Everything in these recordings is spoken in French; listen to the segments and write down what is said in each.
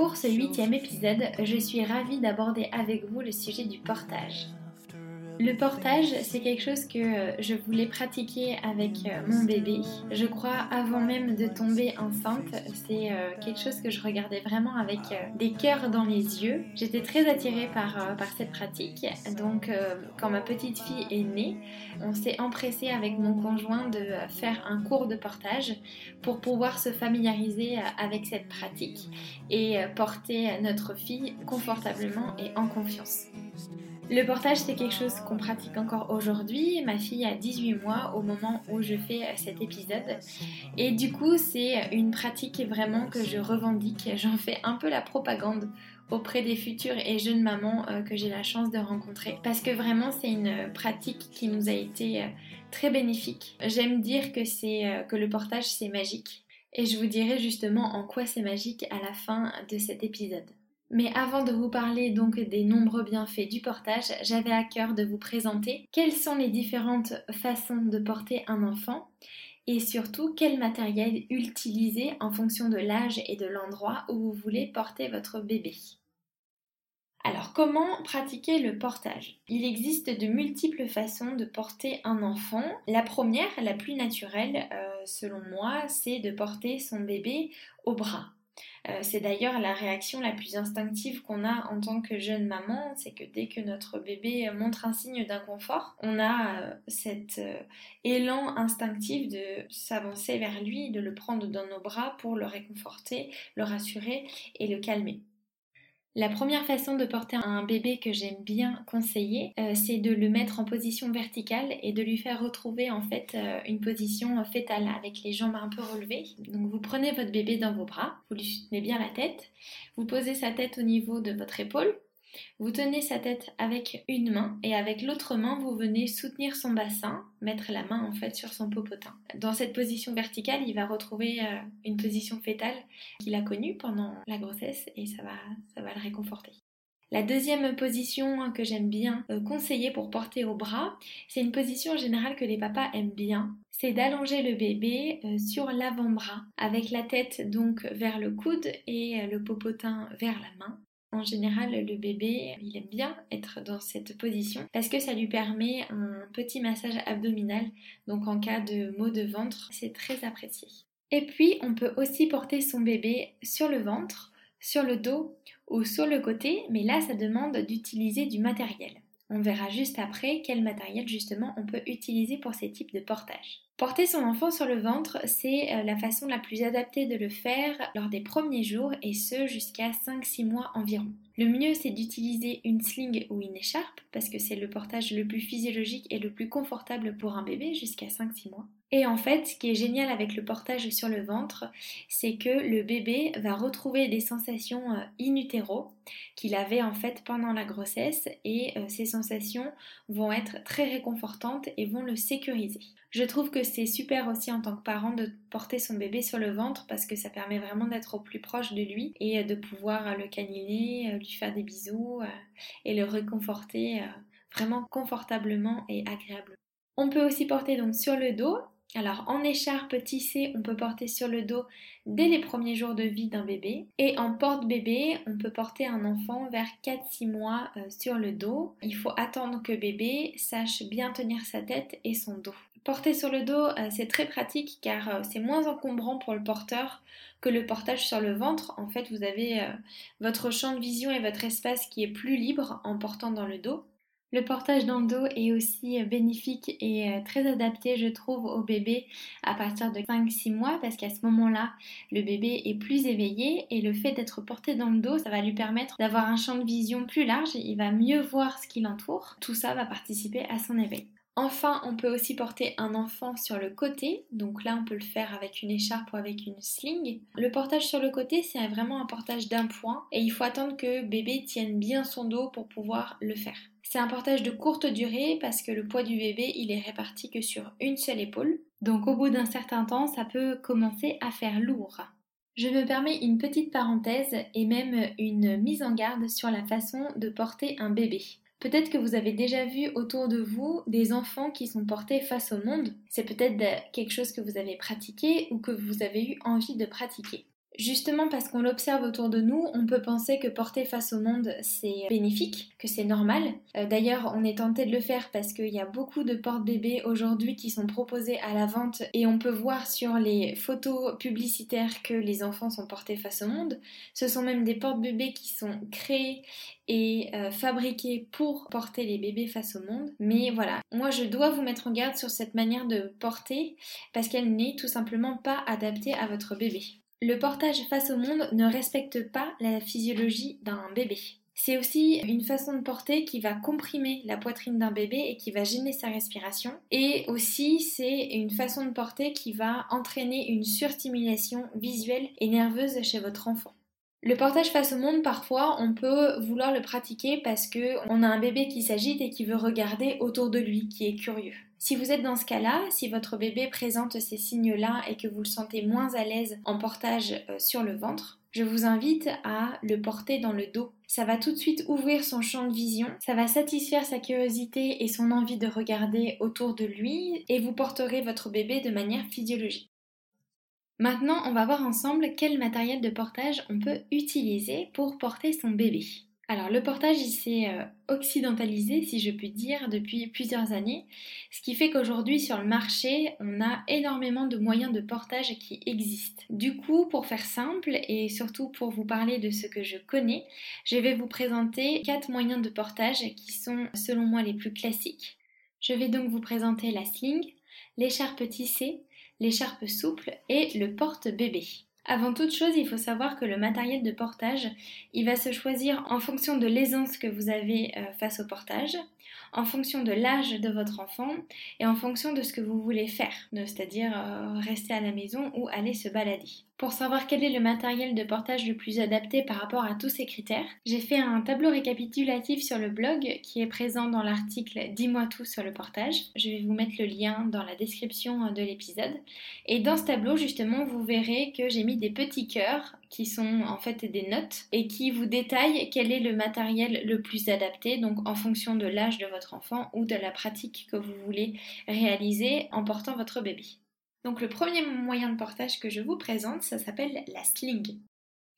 Pour ce huitième épisode, je suis ravie d'aborder avec vous le sujet du portage. Le portage, c'est quelque chose que euh, je voulais pratiquer avec euh, mon bébé. Je crois avant même de tomber enceinte, c'est euh, quelque chose que je regardais vraiment avec des cœurs dans les yeux. J'étais très attirée par, par cette pratique. Donc quand ma petite fille est née, on s'est empressé avec mon conjoint de faire un cours de portage pour pouvoir se familiariser avec cette pratique et porter notre fille confortablement et en confiance. Le portage, c'est quelque chose qu'on pratique encore aujourd'hui. Ma fille a 18 mois au moment où je fais euh, cet épisode. Et du coup, c'est une pratique vraiment que je revendique. J'en fais un peu la propagande auprès des futures et jeunes mamans euh, que j'ai la chance de rencontrer. Parce que vraiment, c'est une pratique qui nous a été euh, très bénéfique. J'aime dire que, c'est, que le portage, c'est magique. Et je vous dirai justement en quoi c'est magique à la fin de cet épisode. Mais avant de vous parler donc des nombreux bienfaits du portage, j'avais à cœur de vous présenter quelles sont les différentes façons de porter un enfant et surtout quel matériel utiliser en fonction de l'âge et de l'endroit où vous voulez porter votre bébé. Alors comment pratiquer le portage? Il existe de multiples façons de porter un enfant. La première, la plus naturelle euh, selon moi, c'est de porter son bébé au bras. Euh, c'est d'ailleurs la réaction la plus instinctive qu'on a en tant que jeune maman, c'est que dès que notre bébé montre un signe d'inconfort, on a euh, cet euh, élan instinctif de s'avancer vers lui, de le prendre dans nos bras pour le réconforter, le rassurer et le calmer. La première façon de porter un bébé que j'aime bien conseiller, euh, c'est de le mettre en position verticale et de lui faire retrouver en fait euh, une position fétale avec les jambes un peu relevées. Donc vous prenez votre bébé dans vos bras, vous lui soutenez bien la tête, vous posez sa tête au niveau de votre épaule, vous tenez sa tête avec une main et avec l'autre main, vous venez soutenir son bassin, mettre la main en fait sur son popotin. Dans cette position verticale, il va retrouver euh, une position fétale qu'il a connue pendant la grossesse et ça va, ça va le réconforter. La deuxième position que j'aime bien euh, conseiller pour porter au bras, c'est une position générale que les papas aiment bien. C'est d'allonger le bébé euh, sur l'avant-bras avec la tête donc vers le coude et le popotin vers la main. En général, le bébé, il aime bien être dans cette position parce que ça lui permet un petit massage abdominal. Donc en cas de maux de ventre, c'est très apprécié. Et puis, on peut aussi porter son bébé sur le ventre, sur le dos ou sur le côté, mais là, ça demande d'utiliser du matériel. On verra juste après quel matériel justement on peut utiliser pour ces types de portage. Porter son enfant sur le ventre, c'est euh, la façon la plus adaptée de le faire lors des premiers jours et ce jusqu'à 5-6 mois environ. Le mieux c'est d'utiliser une sling ou une écharpe parce que c'est le portage le plus physiologique et le plus confortable pour un bébé jusqu'à 5-6 mois. Et en fait, ce qui est génial avec le portage sur le ventre, c'est que le bébé va retrouver des sensations euh, in qu'il avait en fait pendant la grossesse et euh, ces sensations vont être très réconfortantes et vont le sécuriser. Je trouve que c'est super aussi en tant que parent de porter son bébé sur le ventre parce que ça permet vraiment d'être au plus proche de lui et euh, de pouvoir le câliner, lui faire des bisous et le réconforter vraiment confortablement et agréablement. On peut aussi porter donc sur le dos alors en écharpe tissée, on peut porter sur le dos dès les premiers jours de vie d'un bébé. Et en porte-bébé, on peut porter un enfant vers 4-6 mois euh, sur le dos. Il faut attendre que bébé sache bien tenir sa tête et son dos. Porter sur le dos, euh, c'est très pratique car euh, c'est moins encombrant pour le porteur que le portage sur le ventre. En fait, vous avez votre champ de vision et votre espace qui est plus libre en portant dans le dos. Le portage dans le dos est aussi bénéfique et euh, très adapté, je trouve, au bébé à partir de 5-6 mois parce qu'à ce moment-là, le bébé est plus éveillé et le fait d'être porté dans le dos, ça va lui permettre d'avoir un champ de vision plus large, il va mieux voir ce qui l'entoure. Tout ça va participer à son éveil. Enfin, on peut aussi porter un enfant sur le côté, donc là on peut le faire avec une écharpe ou avec une sling. Le portage sur le côté, c'est vraiment un portage d'un point et il faut attendre que bébé tienne bien son dos pour pouvoir le faire. C'est un portage de courte durée parce que le poids du bébé, il est réparti que sur une seule épaule. Donc au bout d'un certain temps, ça peut commencer à faire lourd. Je me permets une petite parenthèse et même une mise en garde sur la façon de porter un bébé. Peut-être que vous avez déjà vu autour de vous des enfants qui sont portés face au monde. C'est peut-être quelque chose que vous avez pratiqué ou que vous avez eu envie de pratiquer. Justement parce qu'on l'observe autour de nous, on peut penser que porter face au monde c'est bénéfique, que c'est normal. Euh, d'ailleurs, on est tenté de le faire parce qu'il y a beaucoup de porte-bébés aujourd'hui qui sont proposés à la vente et on peut voir sur les photos publicitaires que les enfants sont portés face au monde. Ce sont même des porte-bébés qui sont créés et euh, fabriqués pour porter les bébés face au monde. Mais voilà, moi je dois vous mettre en garde sur cette manière de porter parce qu'elle n'est tout simplement pas adaptée à votre bébé. Le portage face au monde ne respecte pas la physiologie d'un bébé. C'est aussi une façon de porter qui va comprimer la poitrine d'un bébé et qui va gêner sa respiration. Et aussi, c'est une façon de porter qui va entraîner une surstimulation visuelle et nerveuse chez votre enfant. Le portage face au monde, parfois, on peut vouloir le pratiquer parce que on a un bébé qui s'agite et qui veut regarder autour de lui, qui est curieux. Si vous êtes dans ce cas-là, si votre bébé présente ces signes-là et que vous le sentez moins à l'aise en portage euh, sur le ventre, je vous invite à le porter dans le dos. Ça va tout de suite ouvrir son champ de vision, ça va satisfaire sa curiosité et son envie de regarder autour de lui et vous porterez votre bébé de manière physiologique. Maintenant, on va voir ensemble quel matériel de portage on peut utiliser pour porter son bébé. Alors le portage il s'est euh, occidentalisé si je puis dire depuis plusieurs années, ce qui fait qu'aujourd'hui sur le marché on a énormément de moyens de portage qui existent. Du coup pour faire simple et surtout pour vous parler de ce que je connais, je vais vous présenter quatre moyens de portage qui sont selon moi les plus classiques. Je vais donc vous présenter la sling, l'écharpe tissée, l'écharpe souple et le porte-bébé. Avant toute chose, il faut savoir que le matériel de portage, il va se choisir en fonction de l'aisance que vous avez euh, face au portage, en fonction de l'âge de votre enfant et en fonction de ce que vous voulez faire, c'est-à-dire euh, rester à la maison ou aller se balader. Pour savoir quel est le matériel de portage le plus adapté par rapport à tous ces critères, j'ai fait un tableau récapitulatif sur le blog qui est présent dans l'article Dis-moi tout sur le portage. Je vais vous mettre le lien dans la description de l'épisode. Et dans ce tableau, justement, vous verrez que j'ai mis des petits cœurs qui sont en fait des notes et qui vous détaillent quel est le matériel le plus adapté, donc en fonction de l'âge de votre enfant ou de la pratique que vous voulez réaliser en portant votre bébé. Donc le premier moyen de portage que je vous présente, ça s'appelle la sling.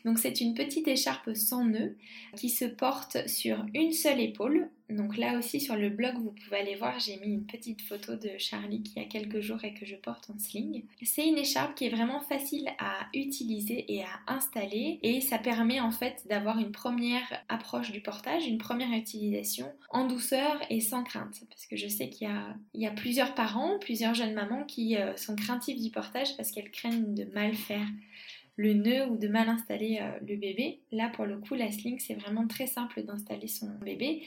Donc c'est une petite écharpe sans nœud qui se porte sur une seule épaule. Donc là aussi sur le blog vous pouvez aller voir, j'ai mis une petite photo de Charlie qui a quelques jours et que je porte en sling. C'est une écharpe qui est vraiment facile à utiliser et à installer et ça permet en fait d'avoir une première approche du portage, une première utilisation en douceur et sans crainte. Parce que je sais qu'il y, a, plusieurs parents, plusieurs jeunes mamans qui euh, sont craintifs du portage parce qu'elles craignent de mal faire le nœud ou de mal installer euh, le bébé. Là, pour le coup, la sling, c'est vraiment très simple d'installer son bébé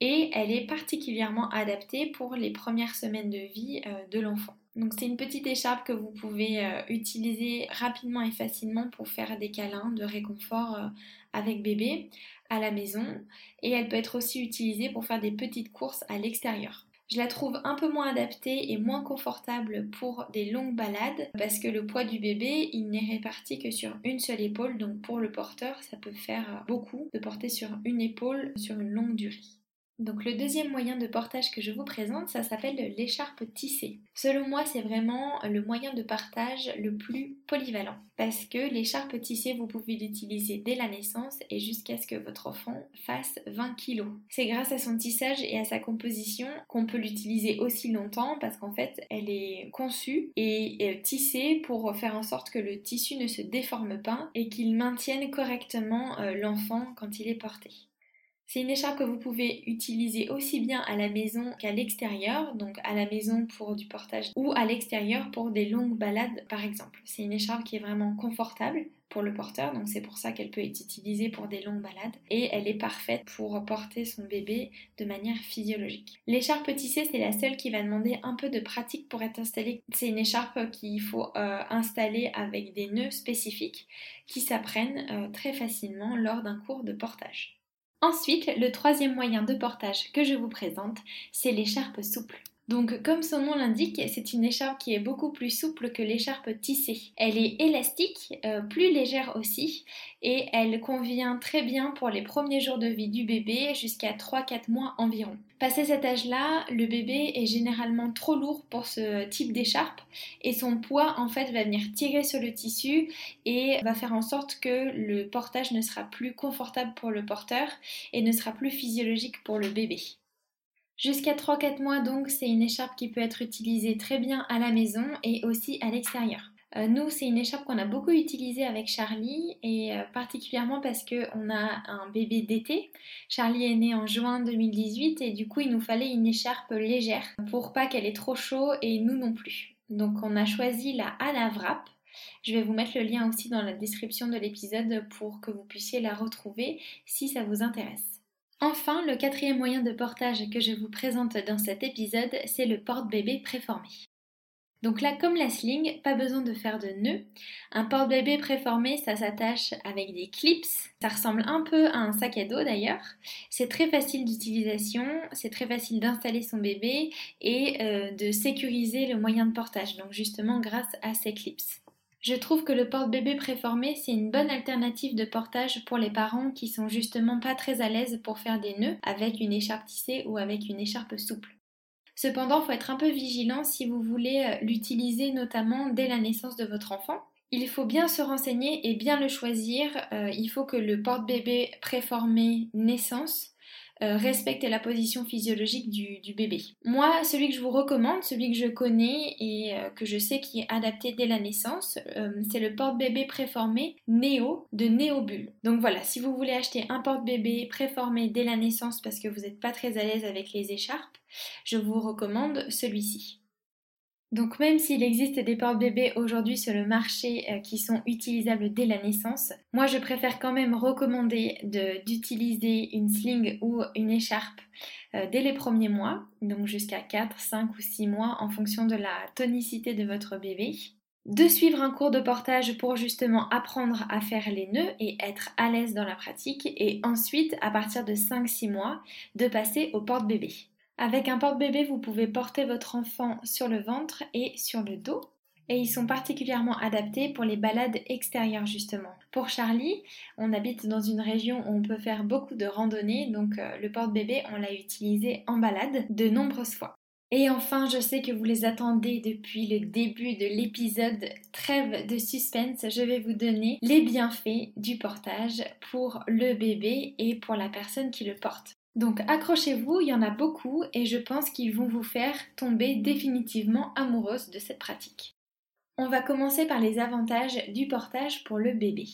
et elle est particulièrement adaptée pour les premières semaines de vie euh, de l'enfant. Donc c'est une petite écharpe que vous pouvez euh, utiliser rapidement et facilement pour faire des câlins de réconfort avec bébé à la maison et elle peut être aussi utilisée pour faire des petites courses à l'extérieur. Je la trouve un peu moins adaptée et moins confortable pour des longues balades parce que le poids du bébé, il n'est réparti que sur une seule épaule. Donc pour le porteur, ça peut faire beaucoup de porter sur une épaule sur une longue durée. Donc le deuxième moyen de portage que je vous présente, ça s'appelle l'écharpe tissée. Selon moi, c'est vraiment le moyen de partage le plus polyvalent parce que l'écharpe tissée, vous pouvez l'utiliser dès la naissance et jusqu'à ce que votre enfant fasse 20 kg. C'est grâce à son tissage et à sa composition qu'on peut l'utiliser aussi longtemps parce qu'en fait, elle est conçue et tissée pour faire en sorte que le tissu ne se déforme pas et qu'il maintienne correctement euh, l'enfant quand il est porté. C'est une écharpe que vous pouvez utiliser aussi bien à la maison qu'à l'extérieur, donc à la maison pour du portage ou à l'extérieur pour des longues balades par exemple. C'est une écharpe qui est vraiment confortable pour le porteur, donc c'est pour ça qu'elle peut être utilisée pour des longues balades et elle est parfaite pour porter son bébé de manière physiologique. L'écharpe tissée, c'est la seule qui va demander un peu de pratique pour être installée. C'est une écharpe qu'il faut euh, installer avec des nœuds spécifiques qui s'apprennent euh, très facilement lors d'un cours de portage. Ensuite, le troisième moyen de portage que je vous présente, c'est l'écharpe souple. Donc comme son nom l'indique, c'est une écharpe qui est beaucoup plus souple que l'écharpe tissée. Elle est élastique, euh, plus légère aussi, et elle convient très bien pour les premiers jours de vie du bébé jusqu'à 3-4 mois environ. Passé cet âge-là, le bébé est généralement trop lourd pour ce type d'écharpe et son poids en fait va venir tirer sur le tissu et va faire en sorte que le portage ne sera plus confortable pour le porteur et ne sera plus physiologique pour le bébé. Jusqu'à 3-4 mois donc, c'est une écharpe qui peut être utilisée très bien à la maison et aussi à l'extérieur. Euh, nous, c'est une écharpe qu'on a beaucoup utilisée avec Charlie et euh, particulièrement parce qu'on a un bébé d'été. Charlie est né en juin 2018 et du coup, il nous fallait une écharpe légère pour pas qu'elle ait trop chaud et nous non plus. Donc, on a choisi la Wrap. Je vais vous mettre le lien aussi dans la description de l'épisode pour que vous puissiez la retrouver si ça vous intéresse. Enfin, le quatrième moyen de portage que je vous présente dans cet épisode, c'est le porte-bébé préformé. Donc là, comme la sling, pas besoin de faire de nœud. Un porte-bébé préformé, ça s'attache avec des clips. Ça ressemble un peu à un sac à dos d'ailleurs. C'est très facile d'utilisation, c'est très facile d'installer son bébé et euh, de sécuriser le moyen de portage. Donc justement grâce à ces clips. Je trouve que le porte-bébé préformé, c'est une bonne alternative de portage pour les parents qui sont justement pas très à l'aise pour faire des nœuds avec une écharpe tissée ou avec une écharpe souple. Cependant, il faut être un peu vigilant si vous voulez euh, l'utiliser notamment dès la naissance de votre enfant. Il faut bien se renseigner et bien le choisir. Euh, il faut que le porte-bébé préformé naissance euh, respecte la position physiologique du, bébé. Moi, celui que je vous recommande, celui que je connais et euh, que je sais qui est adapté dès la naissance, euh, c'est le porte-bébé préformé Néo de Néobulle. Donc voilà, si vous voulez acheter un porte-bébé préformé dès la naissance parce que vous n'êtes pas très à l'aise avec les écharpes, je vous recommande celui-ci. Donc même s'il existe des porte-bébés aujourd'hui sur le marché euh, qui sont utilisables dès la naissance, moi je préfère quand même recommander d'utiliser une sling ou une écharpe euh, dès les premiers mois, donc jusqu'à 4, 5 ou 6 mois en fonction de la tonicité de votre bébé. De suivre un cours de portage pour justement apprendre à faire les nœuds et être à l'aise dans la pratique et ensuite à partir de 5-6 mois de passer au porte-bébé. Avec un porte-bébé, vous pouvez porter votre enfant sur le ventre et sur le dos. Et ils sont particulièrement adaptés pour les balades extérieures justement. Pour Charlie, on habite dans une région où on peut faire beaucoup de randonnées, donc euh, le porte-bébé, on l'a utilisé en balade de nombreuses fois. Et enfin, je sais que vous les attendez depuis le début de l'épisode Trêve de suspense. Je vais vous donner les bienfaits du portage pour le bébé et pour la personne qui le porte. Donc accrochez-vous, il y en a beaucoup et je pense qu'ils vont vous faire tomber définitivement amoureuse de cette pratique. On va commencer par les avantages du portage pour le bébé.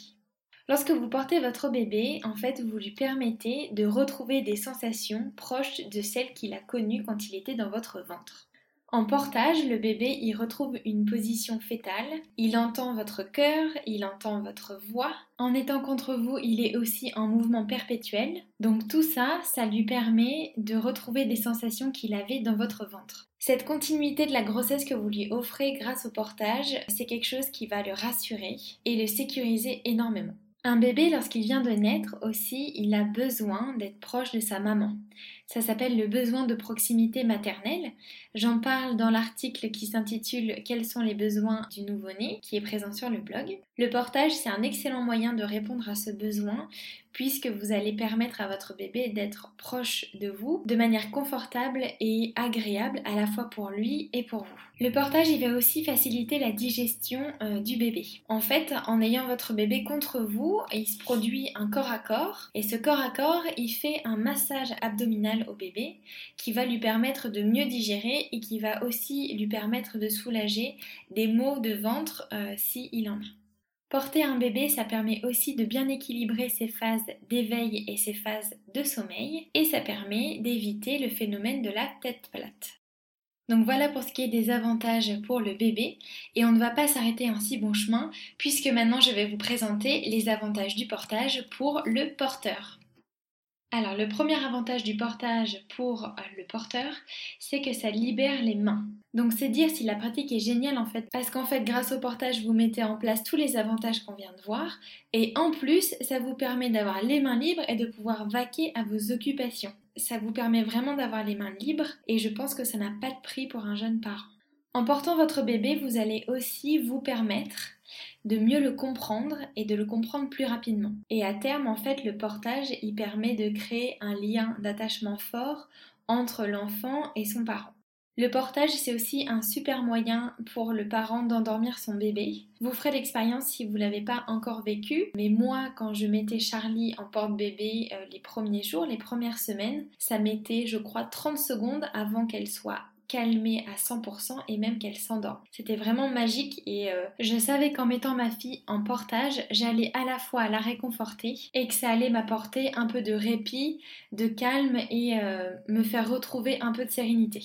Lorsque vous portez votre bébé, en fait, vous lui permettez de retrouver des sensations proches de celles qu'il a connues quand il était dans votre ventre. En portage, le bébé y retrouve une position fétale, il entend votre cœur, il entend votre voix. En étant contre vous, il est aussi en mouvement perpétuel. Donc tout ça, ça lui permet de retrouver des sensations qu'il avait dans votre ventre. Cette continuité de la grossesse que vous lui offrez grâce au portage, c'est quelque chose qui va le rassurer et le sécuriser énormément. Un bébé, lorsqu'il vient de naître aussi, il a besoin d'être proche de sa maman. Ça s'appelle le besoin de proximité maternelle. J'en parle dans l'article qui s'intitule Quels sont les besoins du nouveau-né, qui est présent sur le blog. Le portage, c'est un excellent moyen de répondre à ce besoin puisque vous allez permettre à votre bébé d'être proche de vous de manière confortable et agréable à la fois pour lui et pour vous. Le portage, il va aussi faciliter la digestion euh, du bébé. En fait, en ayant votre bébé contre vous, il se produit un corps à corps et ce corps à corps, il fait un massage abdominal au bébé qui va lui permettre de mieux digérer et qui va aussi lui permettre de soulager des maux de ventre euh, s'il en a. Porter un bébé, ça permet aussi de bien équilibrer ses phases d'éveil et ses phases de sommeil, et ça permet d'éviter le phénomène de la tête plate. Donc voilà pour ce qui est des avantages pour le bébé, et on ne va pas s'arrêter en si bon chemin, puisque maintenant je vais vous présenter les avantages du portage pour le porteur. Alors le premier avantage du portage pour euh, le porteur, c'est que ça libère les mains. Donc c'est dire si la pratique est géniale en fait, parce qu'en fait grâce au portage vous mettez en place tous les avantages qu'on vient de voir, et en plus ça vous permet d'avoir les mains libres et de pouvoir vaquer à vos occupations. Ça vous permet vraiment d'avoir les mains libres, et je pense que ça n'a pas de prix pour un jeune parent. En portant votre bébé, vous allez aussi vous permettre de mieux le comprendre et de le comprendre plus rapidement. Et à terme, en fait, le portage, il permet de créer un lien d'attachement fort entre l'enfant et son parent. Le portage, c'est aussi un super moyen pour le parent d'endormir son bébé. Vous ferez l'expérience si vous ne l'avez pas encore vécu, mais moi, quand je mettais Charlie en porte-bébé euh, les premiers jours, les premières semaines, ça mettait, je crois, 30 secondes avant qu'elle soit calmer à 100% et même qu'elle s'endorme. C'était vraiment magique et euh, je savais qu'en mettant ma fille en portage, j'allais à la fois la réconforter et que ça allait m'apporter un peu de répit, de calme et euh, me faire retrouver un peu de sérénité.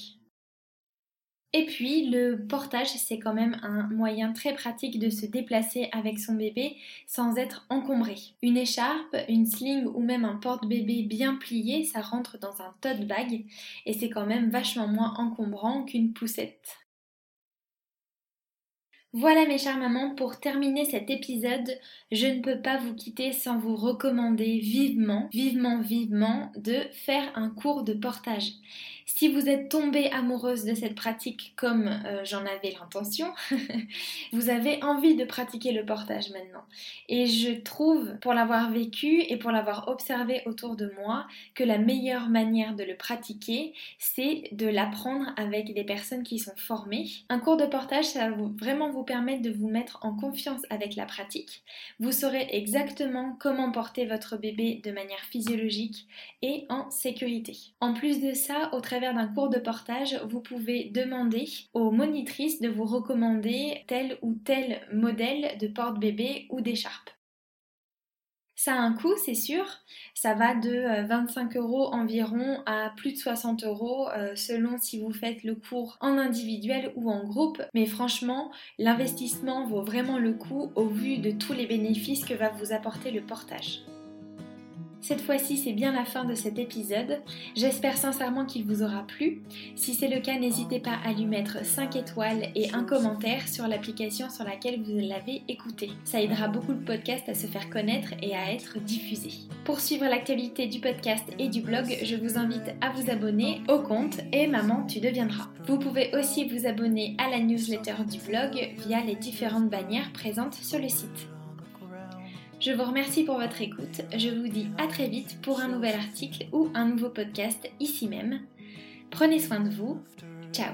Et puis le portage, c'est quand même un moyen très pratique de se déplacer avec son bébé sans être encombré. Une écharpe, une sling ou même un porte-bébé bien plié, ça rentre dans un tote bag et c'est quand même vachement moins encombrant qu'une poussette. Voilà mes chères mamans, pour terminer cet épisode, je ne peux pas vous quitter sans vous recommander vivement, vivement, vivement de faire un cours de portage. Si vous êtes tombée amoureuse de cette pratique comme euh, j'en avais l'intention, vous avez envie de pratiquer le portage maintenant. Et je trouve, pour l'avoir vécu et pour l'avoir observé autour de moi, que la meilleure manière de le pratiquer, c'est de l'apprendre avec des personnes qui sont formées. Un cours de portage, ça va vraiment vous permettre de vous mettre en confiance avec la pratique. Vous saurez exactement comment porter votre bébé de manière physiologique et en sécurité. En plus de ça, au travers d'un cours de portage, vous pouvez demander aux monitrices de vous recommander tel ou tel modèle de porte-bébé ou d'écharpe. Ça a un coût, c'est sûr. Ça va de 25 euh, euros environ à plus de 60 euros euh, selon si vous faites le cours en individuel ou en groupe. Mais franchement, l'investissement vaut vraiment le coup au vu de tous les bénéfices que va vous apporter le portage. Cette fois-ci, c'est bien la fin de cet épisode. J'espère sincèrement qu'il vous aura plu. Si c'est le cas, n'hésitez pas à lui mettre 5 étoiles et un commentaire sur l'application sur laquelle vous l'avez écouté. Ça aidera beaucoup le podcast à se faire connaître et à être diffusé. Pour suivre l'actualité du podcast et du blog, je vous invite à vous abonner au compte et Maman, tu deviendras. Vous pouvez aussi vous abonner à la newsletter du blog via les différentes bannières présentes sur le site. Je vous remercie pour votre écoute. Je vous dis à très vite pour un nouvel article ou un nouveau podcast ici même. Prenez soin de vous. Ciao